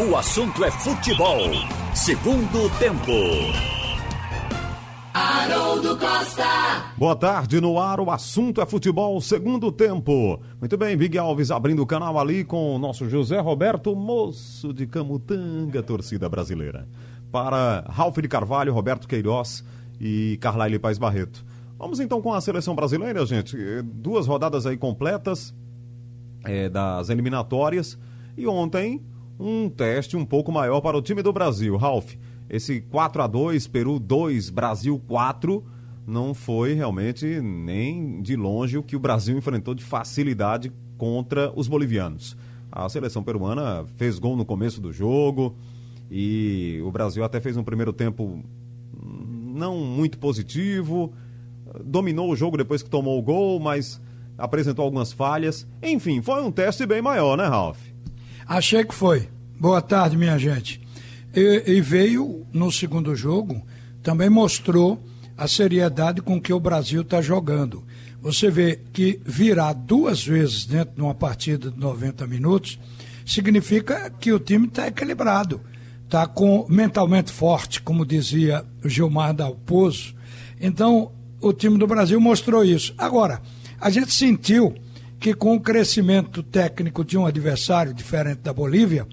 O assunto é futebol. Segundo tempo. Haroldo Costa. Boa tarde, no ar o assunto é futebol, segundo tempo. Muito bem, Big Alves abrindo o canal ali com o nosso José Roberto, moço de Camutanga, torcida brasileira. Para Ralf de Carvalho, Roberto Queiroz e Carlyle Paz Barreto. Vamos então com a seleção brasileira, gente. Duas rodadas aí completas é, das eliminatórias. E ontem, um teste um pouco maior para o time do Brasil. Ralf, esse 4 a 2 Peru 2, Brasil 4, não foi realmente nem de longe o que o Brasil enfrentou de facilidade contra os bolivianos. A seleção peruana fez gol no começo do jogo e o Brasil até fez um primeiro tempo não muito positivo, dominou o jogo depois que tomou o gol, mas apresentou algumas falhas. Enfim, foi um teste bem maior, né, Ralf? Achei que foi. Boa tarde, minha gente. E, e, veio no segundo jogo, também mostrou a seriedade com que o Brasil está jogando. Você vê que virar duas vezes dentro de uma partida de 90 minutos significa que o time está equilibrado, está com mentalmente forte, como dizia Gilmar Dalpozo. Então, o time do Brasil mostrou isso. Agora, a gente sentiu que com o crescimento técnico de um adversário diferente da Bolívia,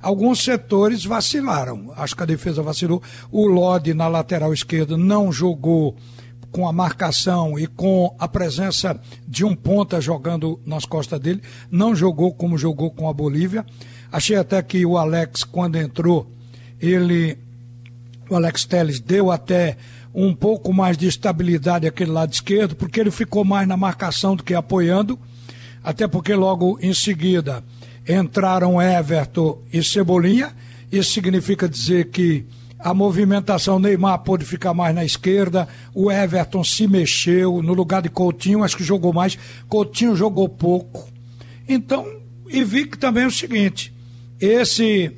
alguns setores vacilaram. Acho que a defesa vacilou. O Lodi na lateral esquerda não jogou com a marcação e com a presença de um ponta jogando nas costas dele, não jogou como jogou com a Bolívia. Achei até que o Alex, quando entrou, ele, o Alex Teles, deu até um pouco mais de estabilidade aquele lado esquerdo, porque ele ficou mais na marcação do que apoiando, até porque logo em seguida entraram Everton e Cebolinha. Isso significa dizer que a movimentação Neymar pôde ficar mais na esquerda, o Everton se mexeu no lugar de Coutinho, acho que jogou mais, Coutinho jogou pouco. Então, e vi que também é o seguinte, esse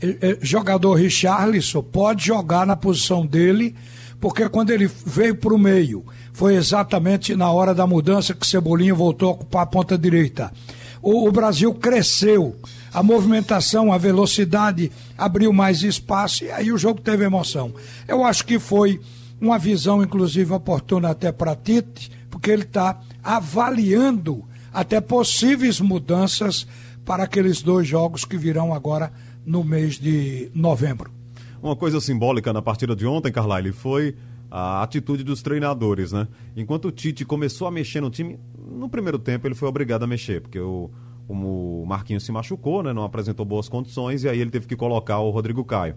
eh, eh, jogador Richarlison pode jogar na posição dele, porque quando ele veio para o meio, foi exatamente na hora da mudança que Cebolinha voltou a ocupar a ponta direita o, o Brasil cresceu, a movimentação, a velocidade abriu mais espaço e aí o jogo teve emoção. Eu acho que foi uma visão, inclusive, oportuna até para Tite, porque ele está avaliando até possíveis mudanças para aqueles dois jogos que virão agora no mês de novembro. Uma coisa simbólica na partida de ontem, Carlyle, foi a atitude dos treinadores, né? Enquanto o Tite começou a mexer no time, no primeiro tempo ele foi obrigado a mexer, porque o, o Marquinhos se machucou, né? Não apresentou boas condições e aí ele teve que colocar o Rodrigo Caio.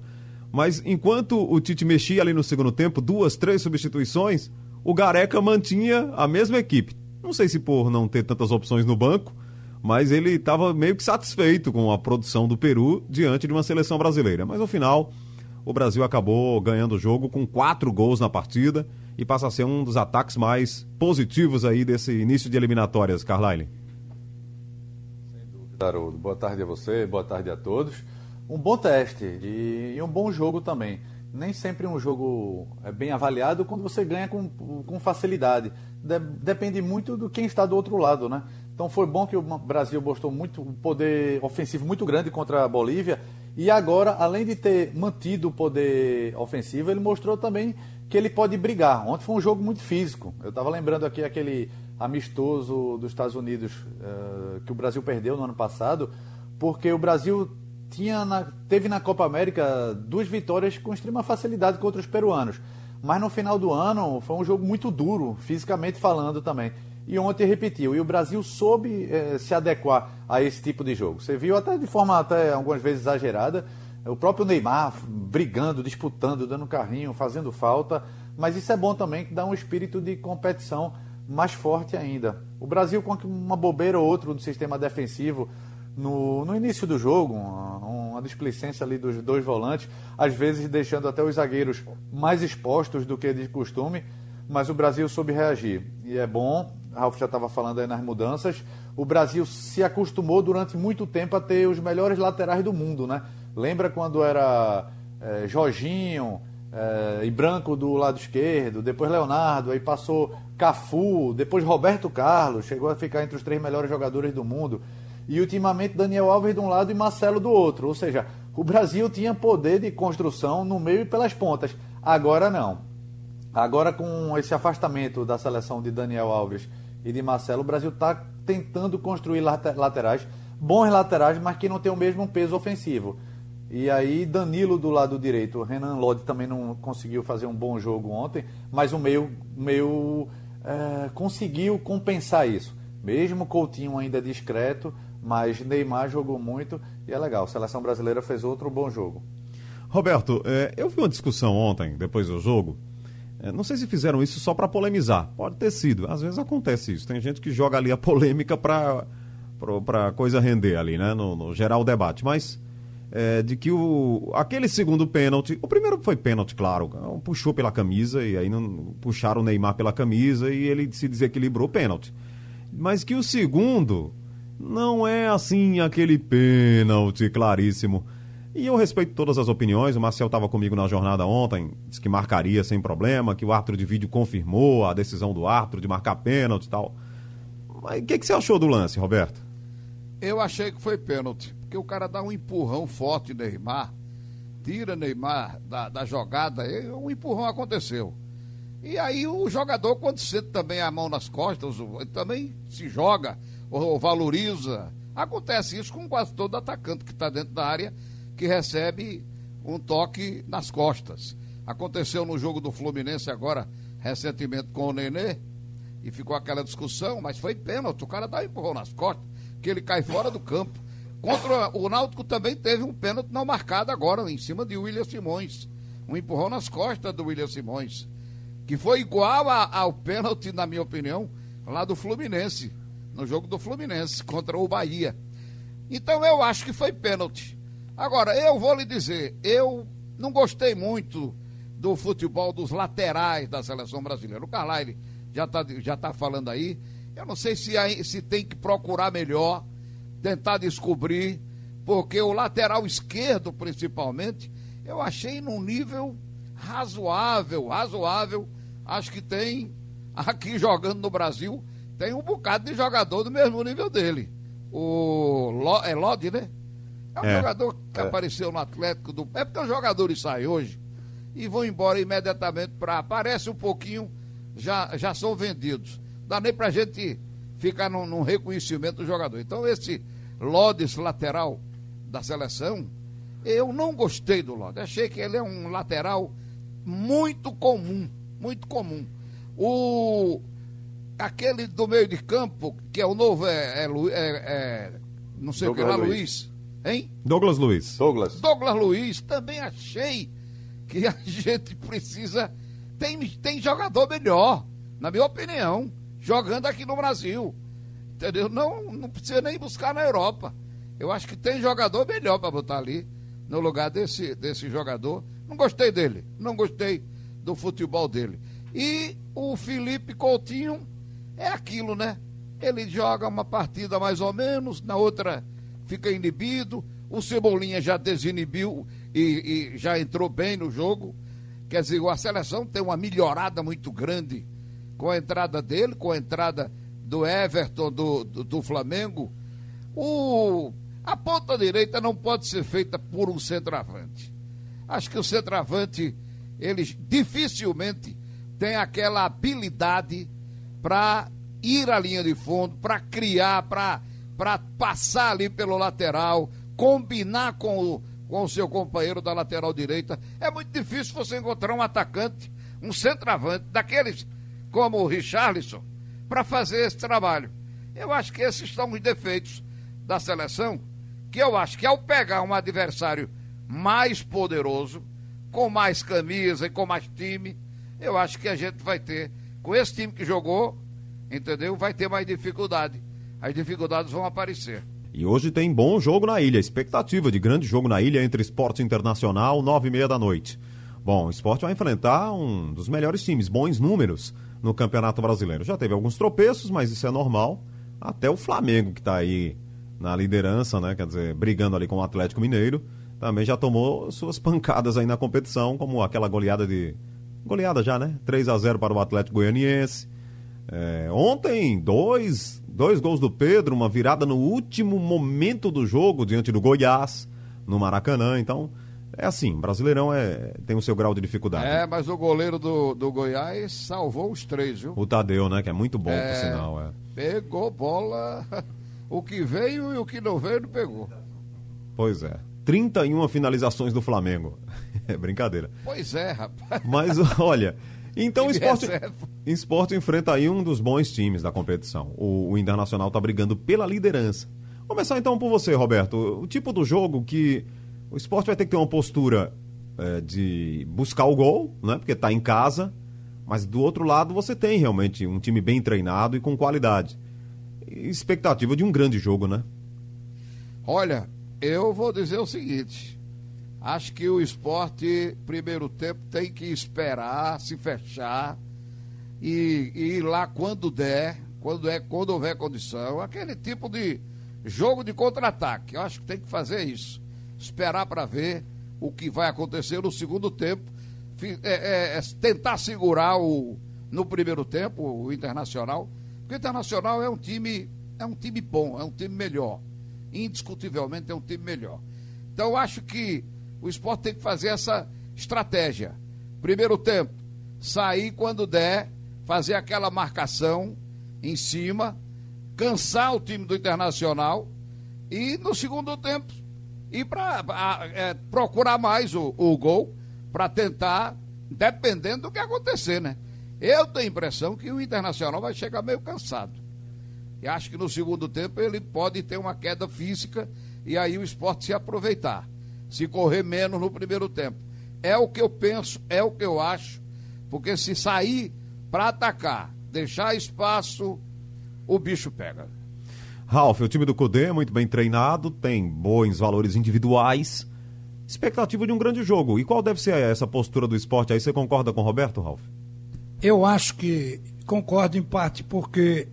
Mas enquanto o Tite mexia ali no segundo tempo, duas, três substituições, o Gareca mantinha a mesma equipe. Não sei se por não ter tantas opções no banco, mas ele estava meio que satisfeito com a produção do Peru diante de uma seleção brasileira. Mas no final, o Brasil acabou ganhando o jogo com quatro gols na partida e passa a ser um dos ataques mais positivos aí desse início de eliminatórias, Carlyle. Sem dúvida, Haroldo. Boa tarde a você, boa tarde a todos. Um bom teste e, e um bom jogo também. Nem sempre um jogo é bem avaliado quando você ganha com, com facilidade. De, depende muito do quem está do outro lado, né? Então foi bom que o Brasil mostrou muito um poder ofensivo muito grande contra a Bolívia e agora, além de ter mantido o poder ofensivo, ele mostrou também que ele pode brigar. Ontem foi um jogo muito físico. Eu estava lembrando aqui aquele amistoso dos Estados Unidos uh, que o Brasil perdeu no ano passado, porque o Brasil tinha na, teve na Copa América duas vitórias com extrema facilidade contra os peruanos. Mas no final do ano foi um jogo muito duro, fisicamente falando também e ontem repetiu. E o Brasil soube eh, se adequar a esse tipo de jogo. Você viu até de forma até algumas vezes exagerada, o próprio Neymar brigando, disputando, dando carrinho, fazendo falta, mas isso é bom também que dá um espírito de competição mais forte ainda. O Brasil com uma bobeira ou outra no sistema defensivo no, no início do jogo, uma, uma displicência ali dos dois volantes, às vezes deixando até os zagueiros mais expostos do que de costume, mas o Brasil soube reagir. E é bom Ralf já estava falando aí nas mudanças, o Brasil se acostumou durante muito tempo a ter os melhores laterais do mundo, né? Lembra quando era é, Jorginho é, e Branco do lado esquerdo, depois Leonardo, aí passou Cafu, depois Roberto Carlos, chegou a ficar entre os três melhores jogadores do mundo. E ultimamente Daniel Alves de um lado e Marcelo do outro. Ou seja, o Brasil tinha poder de construção no meio e pelas pontas. Agora não. Agora, com esse afastamento da seleção de Daniel Alves e de Marcelo, o Brasil está tentando construir laterais, bons laterais, mas que não tem o mesmo peso ofensivo. E aí, Danilo do lado direito, Renan Lodi também não conseguiu fazer um bom jogo ontem, mas o meio, meio é, conseguiu compensar isso. Mesmo Coutinho ainda discreto, mas Neymar jogou muito e é legal. A seleção brasileira fez outro bom jogo. Roberto, é, eu vi uma discussão ontem, depois do jogo. É, não sei se fizeram isso só para polemizar. Pode ter sido. Às vezes acontece isso. Tem gente que joga ali a polêmica para para coisa render ali, né? No, no geral debate. Mas é, de que o, aquele segundo pênalti, o primeiro foi pênalti, claro, puxou pela camisa e aí não puxaram o Neymar pela camisa e ele se desequilibrou pênalti. Mas que o segundo não é assim aquele pênalti claríssimo. E eu respeito todas as opiniões. O Marcel estava comigo na jornada ontem, disse que marcaria sem problema, que o árbitro de vídeo confirmou a decisão do árbitro de marcar pênalti e tal. Mas o que, que você achou do lance, Roberto? Eu achei que foi pênalti, porque o cara dá um empurrão forte Neymar, tira Neymar da, da jogada, e um empurrão aconteceu. E aí o jogador, quando sente também a mão nas costas, também se joga ou valoriza. Acontece isso com quase todo atacante que está dentro da área que recebe um toque nas costas. Aconteceu no jogo do Fluminense agora, recentemente com o Nenê, e ficou aquela discussão, mas foi pênalti, o cara dá um empurrão nas costas que ele cai fora do campo. Contra o Náutico também teve um pênalti não marcado agora, em cima de William Simões. Um empurrão nas costas do William Simões. Que foi igual a, ao pênalti, na minha opinião, lá do Fluminense. No jogo do Fluminense contra o Bahia. Então eu acho que foi pênalti. Agora, eu vou lhe dizer, eu não gostei muito do futebol dos laterais da seleção brasileira. O Carlyle já está já tá falando aí. Eu não sei se, se tem que procurar melhor, tentar descobrir, porque o lateral esquerdo, principalmente, eu achei num nível razoável, razoável. Acho que tem, aqui jogando no Brasil, tem um bocado de jogador do mesmo nível dele. O é Lodi, né? É um é. jogador que é. apareceu no Atlético do. É porque os jogadores saem hoje e vão embora imediatamente para. Aparece um pouquinho, já, já são vendidos dá nem pra gente ficar num, num reconhecimento do jogador. Então, esse Lodes lateral da seleção, eu não gostei do Lodes. Achei que ele é um lateral muito comum, muito comum. O aquele do meio de campo, que é o novo, é, é, é, é não sei Douglas o que lá, Luiz. Luiz. Hein? Douglas Luiz. Douglas. Douglas Luiz, também achei que a gente precisa. Tem, tem jogador melhor, na minha opinião jogando aqui no Brasil. Entendeu? Não, não precisa nem buscar na Europa. Eu acho que tem jogador melhor para botar ali no lugar desse, desse jogador. Não gostei dele, não gostei do futebol dele. E o Felipe Coutinho é aquilo, né? Ele joga uma partida mais ou menos, na outra fica inibido. O Cebolinha já desinibiu e, e já entrou bem no jogo. Quer dizer, a seleção tem uma melhorada muito grande com a entrada dele, com a entrada do Everton do, do, do Flamengo, o, a ponta direita não pode ser feita por um centroavante. Acho que o centroavante, eles dificilmente tem aquela habilidade para ir à linha de fundo, para criar, para passar ali pelo lateral, combinar com o, com o seu companheiro da lateral direita. É muito difícil você encontrar um atacante, um centroavante, daqueles como o Richarlison, para fazer esse trabalho. Eu acho que esses são os defeitos da seleção, que eu acho que ao pegar um adversário mais poderoso, com mais camisa e com mais time, eu acho que a gente vai ter, com esse time que jogou, entendeu? Vai ter mais dificuldade. As dificuldades vão aparecer. E hoje tem bom jogo na ilha. Expectativa de grande jogo na ilha entre Esporte Internacional, nove e meia da noite. Bom, o esporte vai enfrentar um dos melhores times, bons números no Campeonato Brasileiro. Já teve alguns tropeços, mas isso é normal. Até o Flamengo, que está aí na liderança, né? Quer dizer, brigando ali com o Atlético Mineiro, também já tomou suas pancadas aí na competição, como aquela goleada de. Goleada já, né? 3 a 0 para o Atlético Goianiense. É, ontem, dois, dois gols do Pedro, uma virada no último momento do jogo diante do Goiás. no Maracanã, então é assim, Brasileirão é, tem o seu grau de dificuldade. É, mas o goleiro do, do Goiás salvou os três, viu? O Tadeu, né, que é muito bom, É. por sinal. É. Pegou bola, o que veio e o que não veio não pegou. Pois é. 31 finalizações do Flamengo. É brincadeira. Pois é, rapaz. Mas olha, então o esporte, esporte enfrenta aí um dos bons times da competição. O, o Internacional tá brigando pela liderança. Começar então por você, Roberto. O tipo do jogo que o esporte vai ter que ter uma postura é, de buscar o gol, né? Porque tá em casa. Mas do outro lado você tem realmente um time bem treinado e com qualidade. E Expectativa de um grande jogo, né? Olha, eu vou dizer o seguinte. Acho que o esporte, primeiro tempo, tem que esperar, se fechar e, ir lá quando der, quando, é, quando houver condição. Aquele tipo de jogo de contra-ataque. Eu acho que tem que fazer isso. Esperar para ver o que vai acontecer no segundo tempo. É- é- é tentar segurar o, no primeiro tempo o Internacional. Porque o Internacional é um time, é um time bom, é um time melhor indiscutivelmente é um time melhor. Então eu acho que o esporte tem que fazer essa estratégia. Primeiro tempo, sair quando der, fazer aquela marcação em cima, cansar o time do Internacional e no segundo tempo ir para procurar mais o, o gol para tentar, dependendo do que acontecer, né? Eu tenho a impressão que o Internacional vai chegar meio cansado. E acho que no segundo tempo ele pode ter uma queda física e aí o esporte se aproveitar. Se correr menos no primeiro tempo. É o que eu penso, é o que eu acho, porque se sair para atacar, deixar espaço, o bicho pega. Ralf, o time do Cudê é muito bem treinado, tem bons valores individuais. Expectativa de um grande jogo. E qual deve ser essa postura do esporte aí? Você concorda com o Roberto, Ralf? Eu acho que concordo em parte, porque,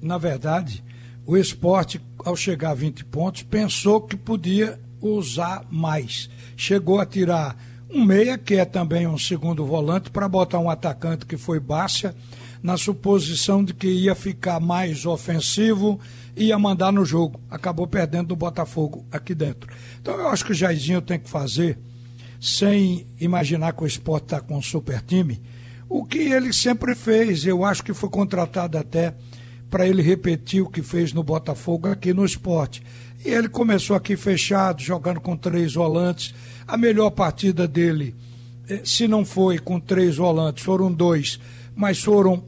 na verdade, o esporte, ao chegar a 20 pontos, pensou que podia usar mais. Chegou a tirar um meia, que é também um segundo volante, para botar um atacante que foi Bárcia, na suposição de que ia ficar mais ofensivo, ia mandar no jogo. Acabou perdendo do Botafogo aqui dentro. Então eu acho que o Jairzinho tem que fazer, sem imaginar que o esporte está com um super time, o que ele sempre fez. Eu acho que foi contratado até para ele repetir o que fez no Botafogo aqui no esporte. E ele começou aqui fechado, jogando com três volantes. A melhor partida dele, eh, se não foi com três volantes, foram dois, mas foram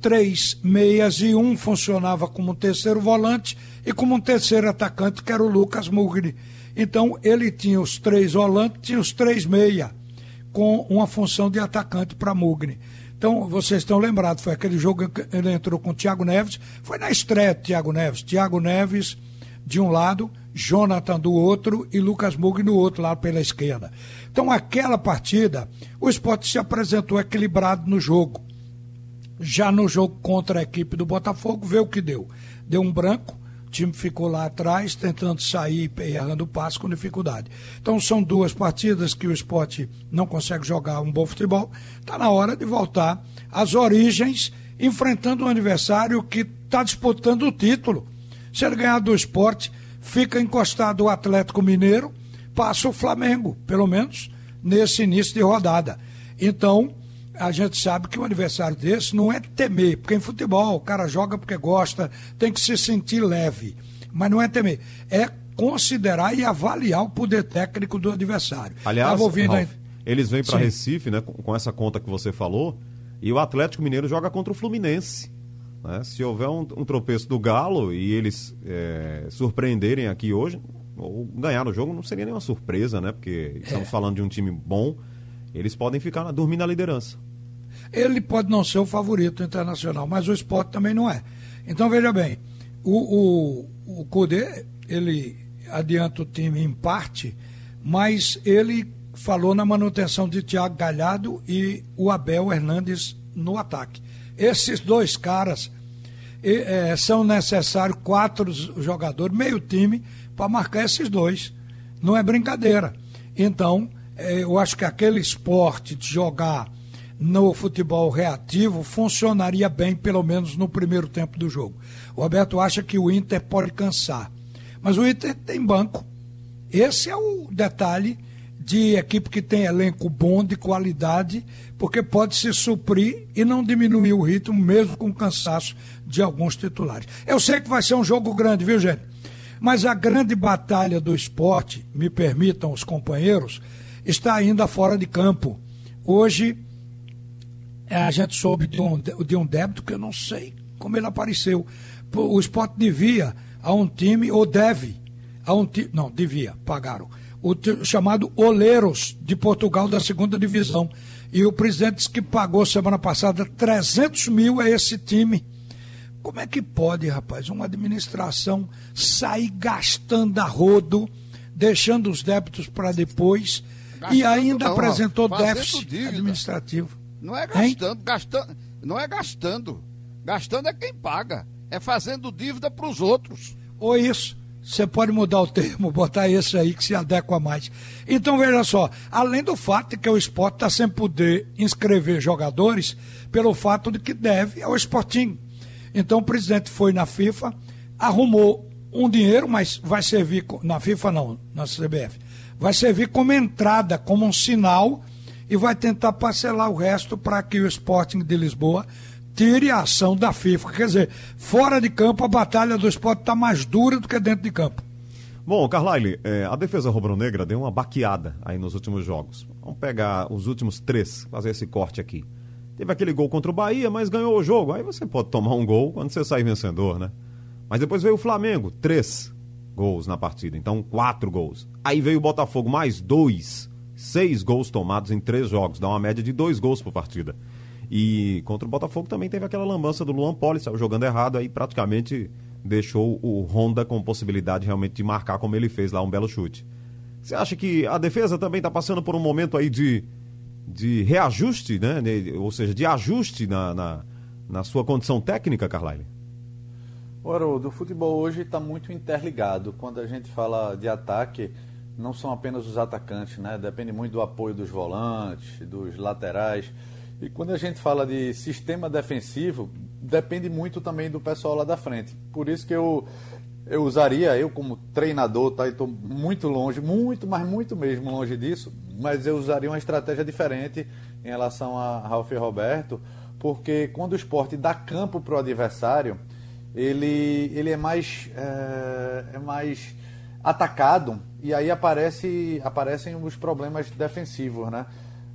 três meias e um funcionava como terceiro volante e como um terceiro atacante, que era o Lucas Mugri. Então ele tinha os três volantes, tinha os três meia, com uma função de atacante para Mugni. Então, vocês estão lembrados, foi aquele jogo que ele entrou com o Thiago Neves, foi na estreia do Thiago Neves. Thiago Neves de um lado, Jonathan do outro e Lucas Mugni do outro lado pela esquerda. Então, aquela partida, o esporte se apresentou equilibrado no jogo. Já no jogo contra a equipe do Botafogo, vê o que deu. Deu um branco, o time ficou lá atrás, tentando sair e errando o passe com dificuldade. Então são duas partidas que o esporte não consegue jogar um bom futebol. Está na hora de voltar às origens, enfrentando um adversário que está disputando o título. Se ele ganhar do esporte, fica encostado o Atlético Mineiro, passa o Flamengo, pelo menos nesse início de rodada. Então, a gente sabe que um adversário desse não é temer, porque em futebol o cara joga porque gosta, tem que se sentir leve. Mas não é temer, é considerar e avaliar o poder técnico do adversário. Aliás, Tava ouvindo Ralf, aí- eles vêm para. Recife, né, com, essa conta que você falou, e o Atlético Mineiro joga contra o Fluminense. né? Se houver um, um tropeço do Galo e eles é, surpreenderem aqui hoje, ou ganhar o jogo, não seria nenhuma surpresa, né? Porque estamos É. falando de um time bom, eles podem ficar dormir na liderança. Ele pode não ser o favorito internacional, mas o esporte também não é. Então, veja bem, o, o, o Cudê, ele adianta o time em parte, mas ele falou na manutenção de Thiago Galhardo e o Abel Hernandes no ataque. Esses dois caras e, eh, são necessários quatro jogadores, meio time, para marcar esses dois. Não é brincadeira. Então, eh, eu acho que aquele esporte de jogar no futebol reativo funcionaria bem, pelo menos no primeiro tempo do jogo. O Roberto acha que o Inter pode cansar. Mas o Inter tem banco. Esse é o detalhe de equipe que tem elenco bom, de qualidade, porque pode se suprir e não diminuir o ritmo, mesmo com o cansaço de alguns titulares. Eu sei que vai ser um jogo grande, viu, gente? Mas a grande batalha do esporte, me permitam os companheiros, está ainda fora de campo. Hoje, a gente soube de um, de um débito que eu não sei como ele apareceu. O esporte devia a um time, ou deve, a um time, não, devia, pagaram o chamado Oleiros de Portugal da segunda divisão. E o presidente disse que pagou semana passada 300 mil a esse time. Como é que pode, rapaz, uma administração sair gastando a rodo, deixando os débitos para depois gastando e ainda não, apresentou déficit dívida. administrativo? Não é gastando, gastando, não é gastando. Gastando é quem paga. É fazendo dívida para os outros. Ou isso. Você pode mudar o termo, botar esse aí que se adequa mais. Então veja só, além do fato de que o esporte está sem poder inscrever jogadores, pelo fato de que deve ao Esportinho. Então o presidente foi na FIFA, arrumou um dinheiro, mas vai servir, na FIFA não, na CBF, vai servir como entrada, como um sinal, e vai tentar parcelar o resto para que o Sporting de Lisboa tire a ação da FIFA. Quer dizer, fora de campo a batalha do esporte está mais dura do que dentro de campo. Bom, Carlyle, é, a defesa rubro-negra deu uma baqueada aí nos últimos jogos. Vamos pegar os últimos três, fazer esse corte aqui. Teve aquele gol contra o Bahia, mas ganhou o jogo. Aí você pode tomar um gol quando você sair vencedor, né? Mas depois veio o Flamengo, três gols na partida, então quatro gols. Aí veio o Botafogo, mais dois. Seis gols tomados em três jogos, dá uma média de dois gols por partida. E contra o Botafogo também teve aquela lambança do Luan Poli, saiu jogando errado, aí praticamente deixou o Honda com possibilidade realmente de marcar como ele fez lá, um belo chute. Você acha que a defesa também está passando por um momento aí de, de reajuste, né? ou seja, de ajuste na, na, na sua condição técnica, Carlyle? Ora, o futebol hoje está muito interligado. Quando a gente fala de ataque, não são apenas os atacantes, né? Depende muito do apoio dos volantes, dos laterais. E quando a gente fala de sistema defensivo, depende muito também do pessoal lá da frente. Por isso que eu, eu usaria, eu como treinador, tá? Estou muito longe, muito, mas muito mesmo longe disso, mas eu usaria uma estratégia diferente em relação a Ralf e Roberto, porque quando o esporte dá campo para o adversário, ele, ele é mais é, é mais atacado e aí aparece, aparecem os problemas defensivos, né?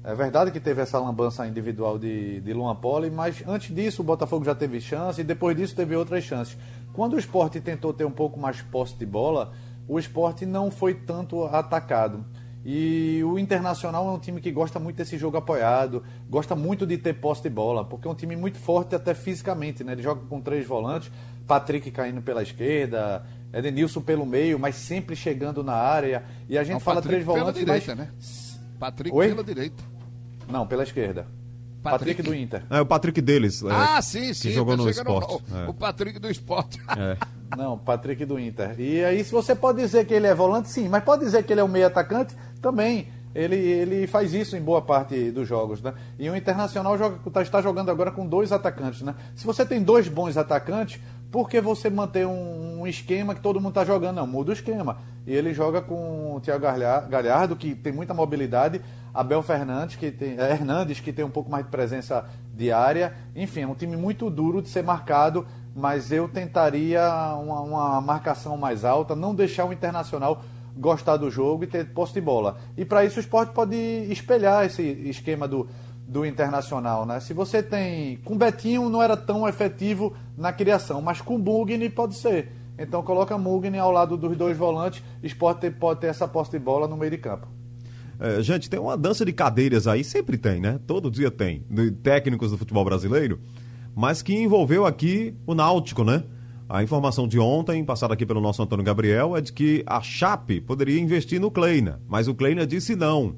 É verdade que teve essa lambança individual de, de Luan Poli, mas antes disso o Botafogo já teve chance e depois disso teve outras chances. Quando o esporte tentou ter um pouco mais posse de bola, o esporte não foi tanto atacado. E o Internacional é um time que gosta muito desse jogo apoiado, gosta muito de ter posse de bola, porque é um time muito forte até fisicamente, né? Ele joga com três volantes, Patrick caindo pela esquerda, Edenilson pelo meio, mas sempre chegando na área. E a gente não, fala Patrick três volantes, direita, mas... né? Patrick Oi? pela direita. Não, pela esquerda. Patrick, Patrick do Inter. É o Patrick deles. É, ah, sim, sim. Que jogou no esporte. O, é. o, Patrick do esporte. É. Não, Patrick do Inter. E aí, se você pode dizer que ele é volante, sim, mas pode dizer que ele é um meio atacante também. Ele, ele faz isso em boa parte dos jogos, né? E o Internacional joga, tá, está jogando agora com dois atacantes, né? Se você tem dois bons atacantes, por que você manter um, um esquema que todo mundo está jogando? Não, muda o esquema. E ele joga com o Thiago Galhardo, que tem muita mobilidade, Abel Fernandes, que tem, é, Hernandes, que tem um pouco mais de presença diária. Enfim, é um time muito duro de ser marcado, mas eu tentaria uma, uma marcação mais alta, não deixar o Internacional gostar do jogo e ter posse de bola. E para isso o esporte pode espelhar esse esquema do, do Internacional, né? Se você tem. Com Betinho não era tão efetivo na criação, mas com Mugni pode ser. Então coloca Mugni ao lado dos dois volantes, esporte pode ter essa posse de bola no meio de campo. É, gente, tem uma dança de cadeiras aí, sempre tem, né? Todo dia tem, de técnicos do futebol brasileiro, mas que envolveu aqui o Náutico, né? A informação de ontem, passada aqui pelo nosso Antônio Gabriel, é de que a Chape poderia investir no Kleina, mas o Kleina disse não,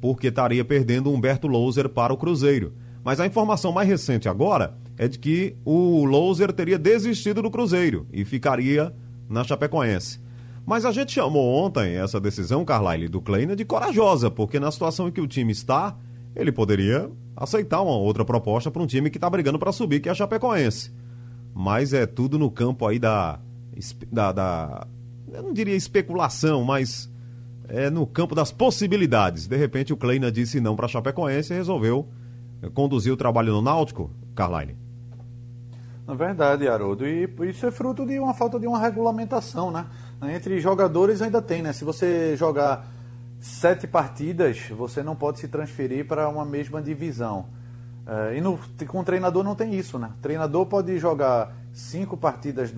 porque estaria perdendo Humberto Louser para o Cruzeiro. Mas a informação mais recente agora é de que o Louser teria desistido do Cruzeiro e ficaria na Chapecoense. Mas a gente chamou ontem essa decisão, Carlyle, do Kleina de corajosa, porque na situação em que o time está, ele poderia aceitar uma outra proposta para um time que está brigando para subir, que é a Chapecoense. Mas é tudo no campo aí da, da, da. Eu não diria especulação, mas é no campo das possibilidades. De repente o Kleina disse não para a Chapecoense e resolveu eh, conduzir o trabalho no Náutico, Carline. Na verdade, Haroldo, e isso é fruto de uma falta de uma regulamentação, né? Entre jogadores ainda tem, né? Se você jogar sete partidas, você não pode se transferir para uma mesma divisão. É, e no, com o treinador não tem isso, né? O treinador pode jogar cinco partidas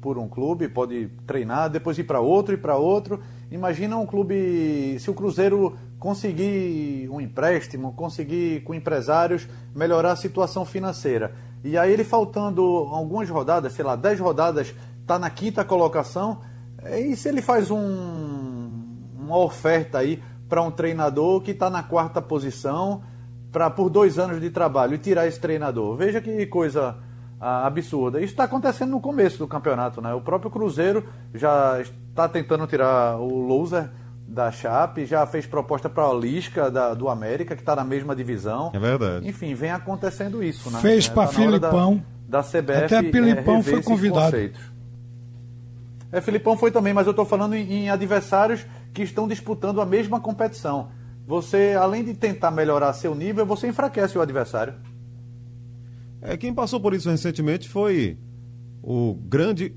por um clube, pode treinar, depois ir para outro e para outro. Imagina um clube, se o Cruzeiro conseguir um empréstimo, conseguir com empresários melhorar a situação financeira. E aí ele faltando algumas rodadas, sei lá, dez rodadas, está na quinta colocação. E se ele faz um, uma oferta aí para um treinador que está na quarta posição para por dois anos de trabalho e tirar esse treinador. Veja que coisa absurda. Isso está acontecendo no começo do campeonato, né? O próprio Cruzeiro já está tentando tirar o loser da Chape, já fez proposta para a Lisca da, do América, que está na mesma divisão. É verdade. Enfim, vem acontecendo isso, né? Fez é, para tá Filipão. Da, da CBF. Até Filipão é, foi convidado. É, Filipão foi também, mas eu estou falando em, em adversários que estão disputando a mesma competição você, além de tentar melhorar seu nível, você enfraquece o adversário. É, quem passou por isso recentemente foi o grande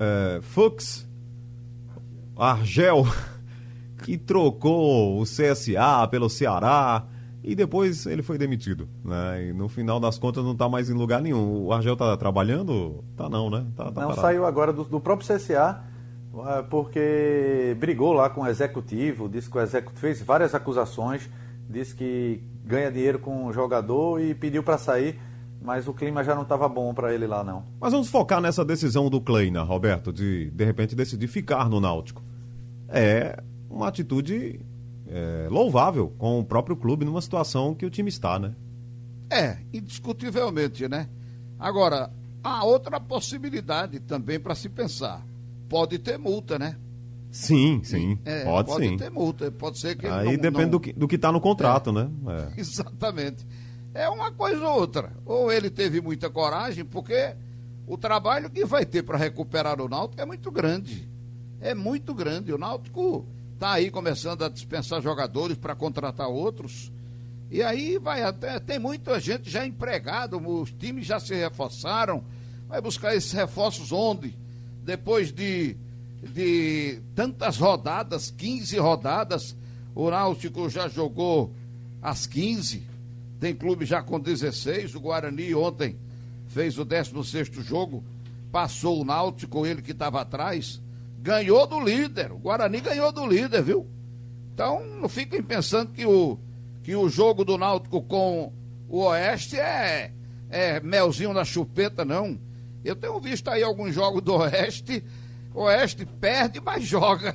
é, Fux Argel, que trocou o CSA pelo Ceará e depois ele foi demitido. Né? E no final das contas não está mais em lugar nenhum. O Argel está trabalhando? Tá não, né? Tá, tá não, parado. saiu agora do, do próprio CSA é, porque brigou lá com o executivo, disse que o executivo fez várias acusações, disse que ganha dinheiro com o jogador e pediu para sair, mas o clima já não estava bom para ele lá não. Mas vamos focar nessa decisão do Kleina, Roberto, de de repente decidir ficar no Náutico. É uma atitude é, louvável com o próprio clube numa situação que o time está, né? É, indiscutivelmente, né? Agora, há outra possibilidade também para se pensar pode ter multa, né? Sim, sim. É, pode, pode sim. ter multa. Pode ser que. Aí não, depende não... do que do está no contrato, é. né? É. Exatamente. É uma coisa ou outra. Ou ele teve muita coragem, porque o trabalho que vai ter para recuperar o Náutico é muito grande. É muito grande. O Náutico está aí começando a dispensar jogadores para contratar outros. E aí vai até. Tem muita gente já empregada, os times já se reforçaram. Vai buscar esses reforços onde? depois de, de tantas rodadas, 15 rodadas, o Náutico já jogou as 15, tem clube já com 16, o Guarani ontem fez o 16 jogo, passou o Náutico, ele que estava atrás, ganhou do líder, o Guarani ganhou do líder, viu? Então não fiquem pensando que o, que o jogo do Náutico com o Oeste é, é melzinho na chupeta, não. Eu tenho visto aí alguns jogos do Oeste. O Oeste perde, mas joga.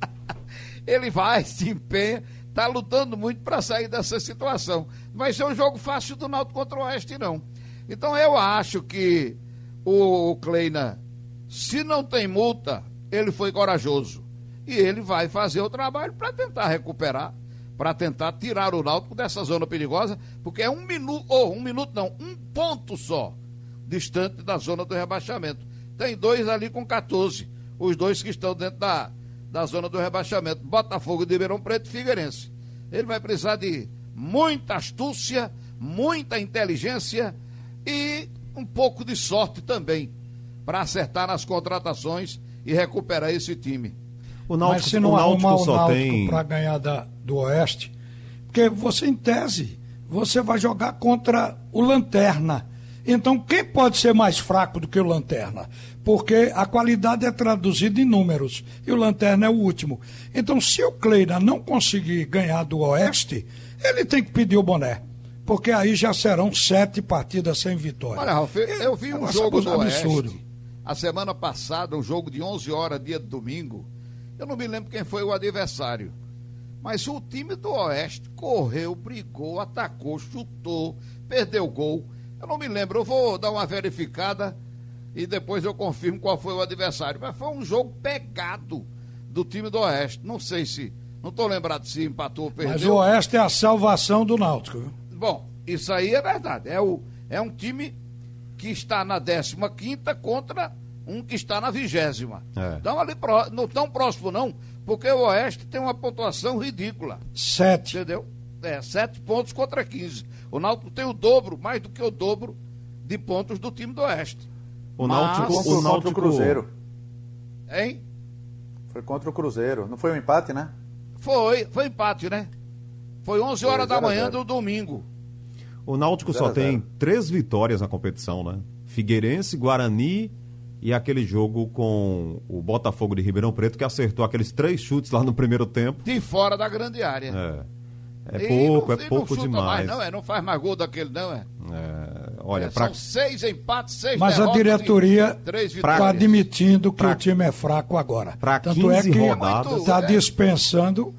Ele vai, se empenha, está lutando muito para sair dessa situação. Vai ser um jogo fácil do Náutico contra o Oeste, não. Então eu acho que o Kleina, se não tem multa, ele foi corajoso. E ele vai fazer o trabalho para tentar recuperar, para tentar tirar o Náutico dessa zona perigosa, porque é um minuto, ou oh, um minuto não, um ponto só distante da zona do rebaixamento. Tem dois ali com 14, os dois que estão dentro da, da zona do rebaixamento, Botafogo de Ribeirão Preto e Figueirense. Ele vai precisar de muita astúcia, muita inteligência e um pouco de sorte também para acertar nas contratações e recuperar esse time. O Náutico, Mas se não o Náutico arrumar o Náutico tem... para ganhar da, do Oeste, porque você em tese, você vai jogar contra o Lanterna então, quem pode ser mais fraco do que o Lanterna? Porque a qualidade é traduzida em números e o Lanterna é o último. Então, se o Kleina não conseguir ganhar do Oeste, ele tem que pedir o boné. Porque aí já serão sete partidas sem vitória. Olha, Ralf, eu vi um jogo do absurdo. Oeste. A semana passada, um jogo de 11 horas, dia de domingo. Eu não me lembro quem foi o adversário. Mas o time do Oeste correu, brigou, atacou, chutou, perdeu gol eu não me lembro, eu vou dar uma verificada e depois eu confirmo qual foi o adversário. Mas foi um jogo pegado do time do Oeste. Não sei se. Não estou lembrado se empatou ou perdeu. Mas o Oeste é a salvação do Náutico. Viu? Bom, isso aí é verdade. É, o, é um time que está na 15 contra um que está na vigésima. É. Então ali não tão próximo não, Porque o Oeste tem uma pontuação ridícula. Sete. Entendeu? É, sete pontos contra 15. O Náutico tem o dobro, mais do que o dobro de pontos do time do Oeste. O Mas- Náutico, Contra, o contra Náutico o Cruzeiro. Hein? Foi contra o Cruzeiro. Não foi um empate, né? Foi, foi empate, né? Foi 11 horas Foi da zero manhã zero. do domingo. O Náutico Zero só tem três vitórias na competição, né? Figueirense, Guarani e aquele jogo com o Botafogo de Ribeirão Preto que acertou aqueles três chutes lá no primeiro tempo. De fora da grande área. É, é E pouco, não- é pouco demais. Mais, não, é, não faz mais gol daquele, não, é. É, olha, É, pra, São seis empates, seis Mas a diretoria está admitindo que Pra- o time é fraco agora. pra Tanto é 15 que rodadas- está É. dispensando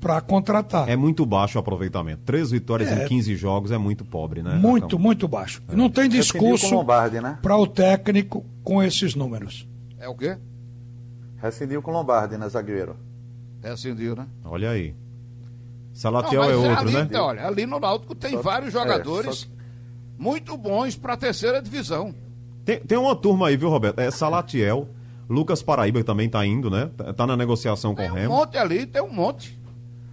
para contratar. é muito baixo o aproveitamento. Três vitórias É. em 15 jogos é muito pobre, né? muito, muito baixo. Não tem discurso o Lombardi, né? para o técnico com esses números. É o quê? Rescindiu com o Lombardi, né, zagueiro? Rescindiu, né? Olha aí. Não, Salatiel mas é outro, ali, né? então, olha, ali no Náutico tem Só- vários é, jogadores só- muito bons para a terceira divisão. Tem, tem uma turma aí, viu, Roberto? É Salatiel, Lucas Paraíba que também tá indo, né? Tá- Tá na negociação com Tem o um Remo. monte ali, tem um monte.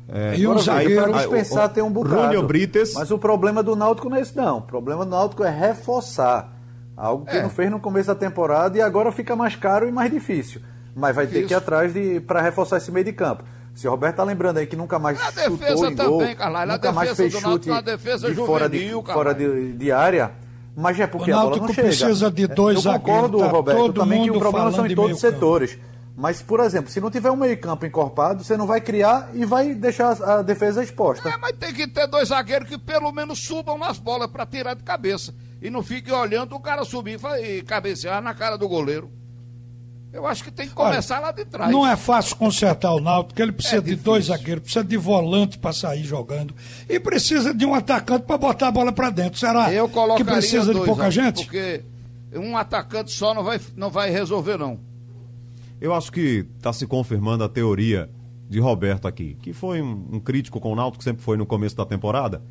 É, E um Agora, zagueiro- dispensar o- tem um bocado. Brites. Mas o problema do Náutico não é esse, não. O problema do Náutico é reforçar. Algo que É. não fez no começo da temporada e agora fica mais caro e mais difícil. Mas vai ter Isso. que ir atrás de para reforçar esse meio de campo. Se o Roberto tá lembrando aí que nunca mais A chutou defesa em gol, também, nunca mais defesa fez do Náutico chute é uma defesa de fora de, juvenil, fora de, de área, mas é porque O a bola não chega. precisa de dois Eu concordo, zagueiros, tá Roberto, todo também que mundo o problema são falando em todos os campo. setores. Mas, por exemplo, se não tiver um meio campo encorpado, você não vai criar e vai deixar a defesa exposta. É, mas tem que ter dois zagueiros que pelo menos subam nas bolas para tirar de cabeça. E não fique olhando o cara subir e cabecear na cara do goleiro. Eu acho que tem que começar lá de trás. Não é fácil consertar o Náutico, porque ele precisa É de dois zagueiros, precisa de volante para sair jogando e precisa de um atacante para botar a bola para dentro. Será que precisa de dois, pouca ó, gente? Porque um atacante só não vai, não vai resolver, não. Eu acho que está se confirmando a teoria de Roberto aqui, que foi um, um crítico com o Náutico, que sempre foi no começo da temporada,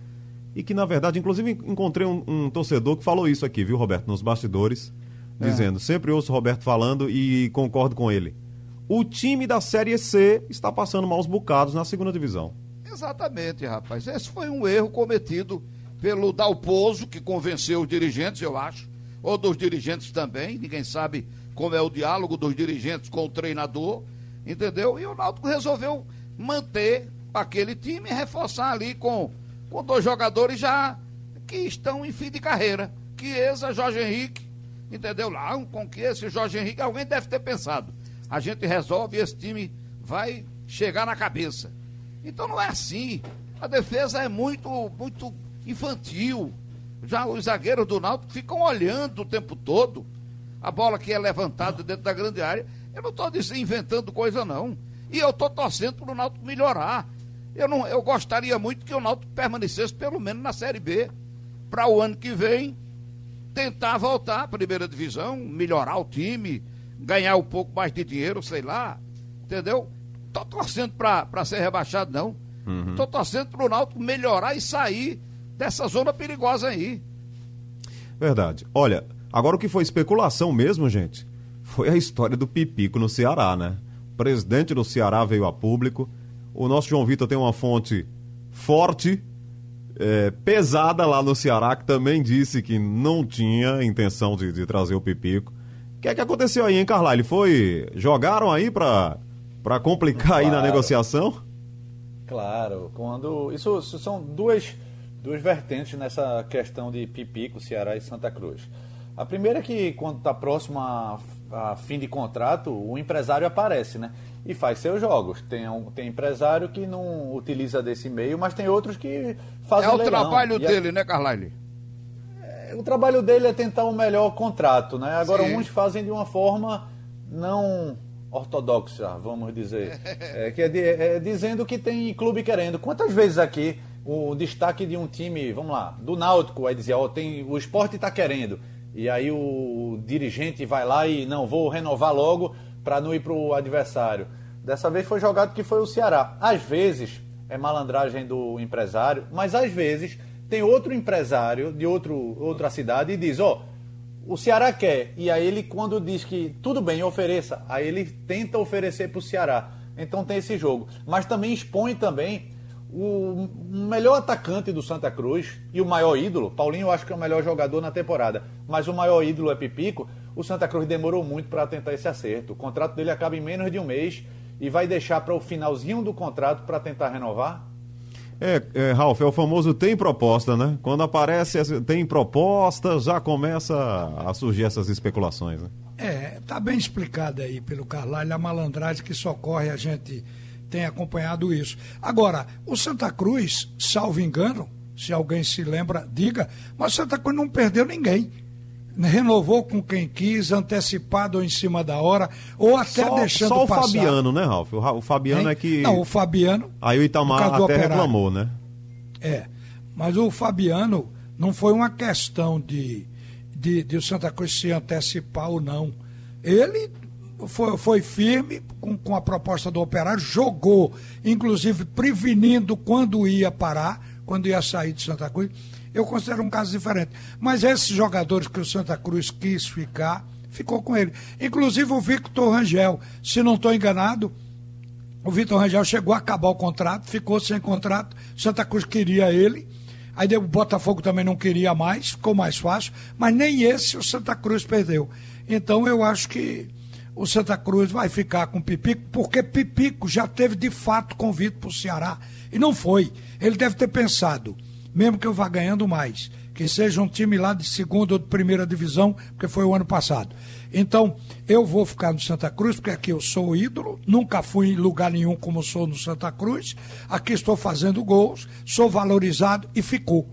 e que, na verdade, inclusive encontrei um, um torcedor que falou isso aqui, viu, Roberto, nos bastidores. Dizendo, sempre ouço o Roberto falando e concordo com ele. O time da Série C está passando maus bocados na segunda divisão. Exatamente, rapaz. Esse foi um erro cometido pelo Dalpozo, que convenceu os dirigentes, eu acho, ou dos dirigentes também. Ninguém sabe como é o diálogo dos dirigentes com o treinador, entendeu? E o Náutico resolveu manter aquele time e reforçar ali com, com dois jogadores já que estão em fim de carreira. Chiesa, Jorge Henrique, entendeu? Lá, com que esse Jorge Henrique, alguém deve ter pensado. A gente resolve e esse time vai chegar na cabeça. Então não é assim. A defesa é muito, muito infantil. Já os zagueiros do Náutico ficam olhando o tempo todo a bola que é levantada dentro da grande área. Eu não estou inventando coisa, não. E eu estou torcendo para o Náutico melhorar. Eu, não, eu gostaria muito que o Náutico permanecesse pelo menos na Série B. Para o ano que vem, tentar voltar à primeira divisão, melhorar o time, ganhar um pouco mais de dinheiro, sei lá. Entendeu? Tô torcendo para ser rebaixado, não. Tô torcendo para o Náutico melhorar e sair dessa zona perigosa aí. Verdade. Olha, agora o que foi especulação mesmo, gente, foi a história do Pipico no Ceará, né? O presidente do Ceará veio a público. O nosso João Vitor tem uma fonte forte, é, pesada lá no Ceará, que também disse que não tinha intenção de, de trazer o Pipico. O que é que aconteceu aí, hein, Carla? Ele foi. Jogaram aí pra, pra complicar aí na Claro. negociação? Claro, quando. Isso, isso são duas, duas vertentes nessa questão de Pipico, Ceará e Santa Cruz. A primeira é que quando está próximo a, a fim de contrato, o empresário aparece, né? E faz seus jogos. Tem, um, tem empresário que não utiliza desse meio, mas tem outros que fazem é o leilão. trabalho E dele, né, Carlyle? o trabalho dele é tentar um melhor contrato, né? Agora, Sim. uns fazem de uma forma não ortodoxa, vamos dizer. É, que é, de- é dizendo que tem clube querendo. Quantas vezes aqui o destaque de um time, vamos lá, do Náutico, aí dizia, ó, tem, o esporte está querendo. E aí o dirigente vai lá e, não, vou renovar logo para não ir para o adversário. Dessa vez foi jogado que foi o Ceará. Às vezes é malandragem do empresário, mas às vezes tem outro empresário de outro, outra cidade e diz, ó, o Ceará quer. E aí ele, quando diz que tudo bem, ofereça, aí ele tenta oferecer para o Ceará. Então tem esse jogo. Mas também expõe também o melhor atacante do Santa Cruz e o maior ídolo. Paulinho eu acho que é o melhor jogador na temporada, mas o maior ídolo é Pipico. O Santa Cruz demorou muito para tentar esse acerto. O contrato dele acaba em menos de um mês e vai deixar para o finalzinho do contrato para tentar renovar? É, é, Ralf, é o famoso tem proposta, né? Quando aparece tem proposta, já começa a surgir essas especulações, né? É, tá bem explicado aí pelo Carlalho a malandragem que socorre, a gente tem acompanhado isso. Agora, o Santa Cruz, salvo engano, se alguém se lembra, diga, mas o Santa Cruz não perdeu ninguém renovou com quem quis, antecipado ou em cima da hora, ou até só, deixando só o passar. Fabiano, né, Ralf? O Fabiano hein? é que. Não, o Fabiano. Aí o Itamar até reclamou, né? É. Mas o Fabiano não foi uma questão de, de, de o Santa Cruz se antecipar ou não. Ele foi, foi firme com, com a proposta do operário, jogou, inclusive prevenindo quando ia parar, quando ia sair de Santa Cruz eu considero um caso diferente. Mas esses jogadores que o Santa Cruz quis ficar, ficou com ele. Inclusive o Victor Rangel, se não estou enganado, o Victor Rangel chegou a acabar o contrato, ficou sem contrato, Santa Cruz queria ele, aí o Botafogo também não queria mais, ficou mais fácil, mas nem esse o Santa Cruz perdeu. Então eu acho que o Santa Cruz vai ficar com Pipico, porque Pipico já teve de fato convite para o Ceará e não foi. Ele deve ter pensado mesmo que eu vá ganhando mais. Que seja um time lá de segunda ou de primeira divisão, porque foi o ano passado. Então, eu vou ficar no Santa Cruz, porque aqui eu sou ídolo, nunca fui em lugar nenhum como sou no Santa Cruz. Aqui estou fazendo gols, sou valorizado e ficou.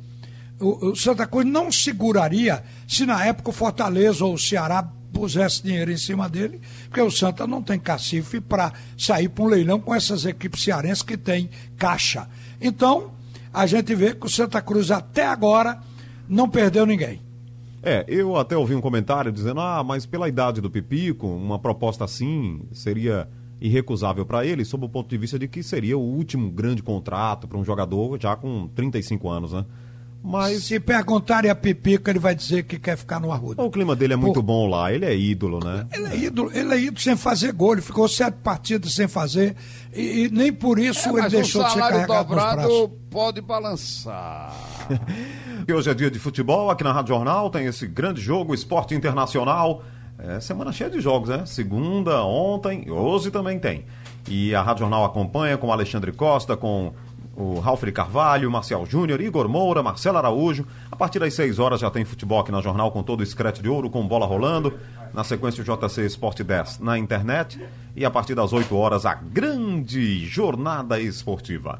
O, o Santa Cruz não seguraria se na época o Fortaleza ou o Ceará pusesse dinheiro em cima dele, porque o Santa não tem cacife para sair para um leilão com essas equipes cearenses que têm caixa. Então, a gente vê que o Santa Cruz até agora não perdeu ninguém. É, eu até ouvi um comentário dizendo: ah, mas pela idade do Pipico, uma proposta assim seria irrecusável para ele, sob o ponto de vista de que seria o último grande contrato para um jogador já com 35 anos, né? Mas... Se perguntarem a Pipica, ele vai dizer que quer ficar no Arruda. O clima dele é muito Por... bom lá, ele é ídolo, né? Ele é ídolo, ele é ídolo sem fazer gol, ele ficou sete partidas sem fazer e, e nem por isso é, ele deixou de ser carregado dobrado nos braços. pode balançar. e hoje é dia de futebol, aqui na Rádio Jornal tem esse grande jogo, Esporte Internacional. É semana cheia de jogos, né? Segunda, ontem, hoje também tem. E a Rádio Jornal acompanha com Alexandre Costa, com o Ralf de Carvalho, Marcial Júnior, Igor Moura, Marcelo Araújo. A partir das 6 horas já tem futebol aqui na Jornal com todo o escrete de ouro, com bola rolando. Na sequência, o JC Esporte 10 na internet. E a partir das 8 horas, a grande jornada esportiva.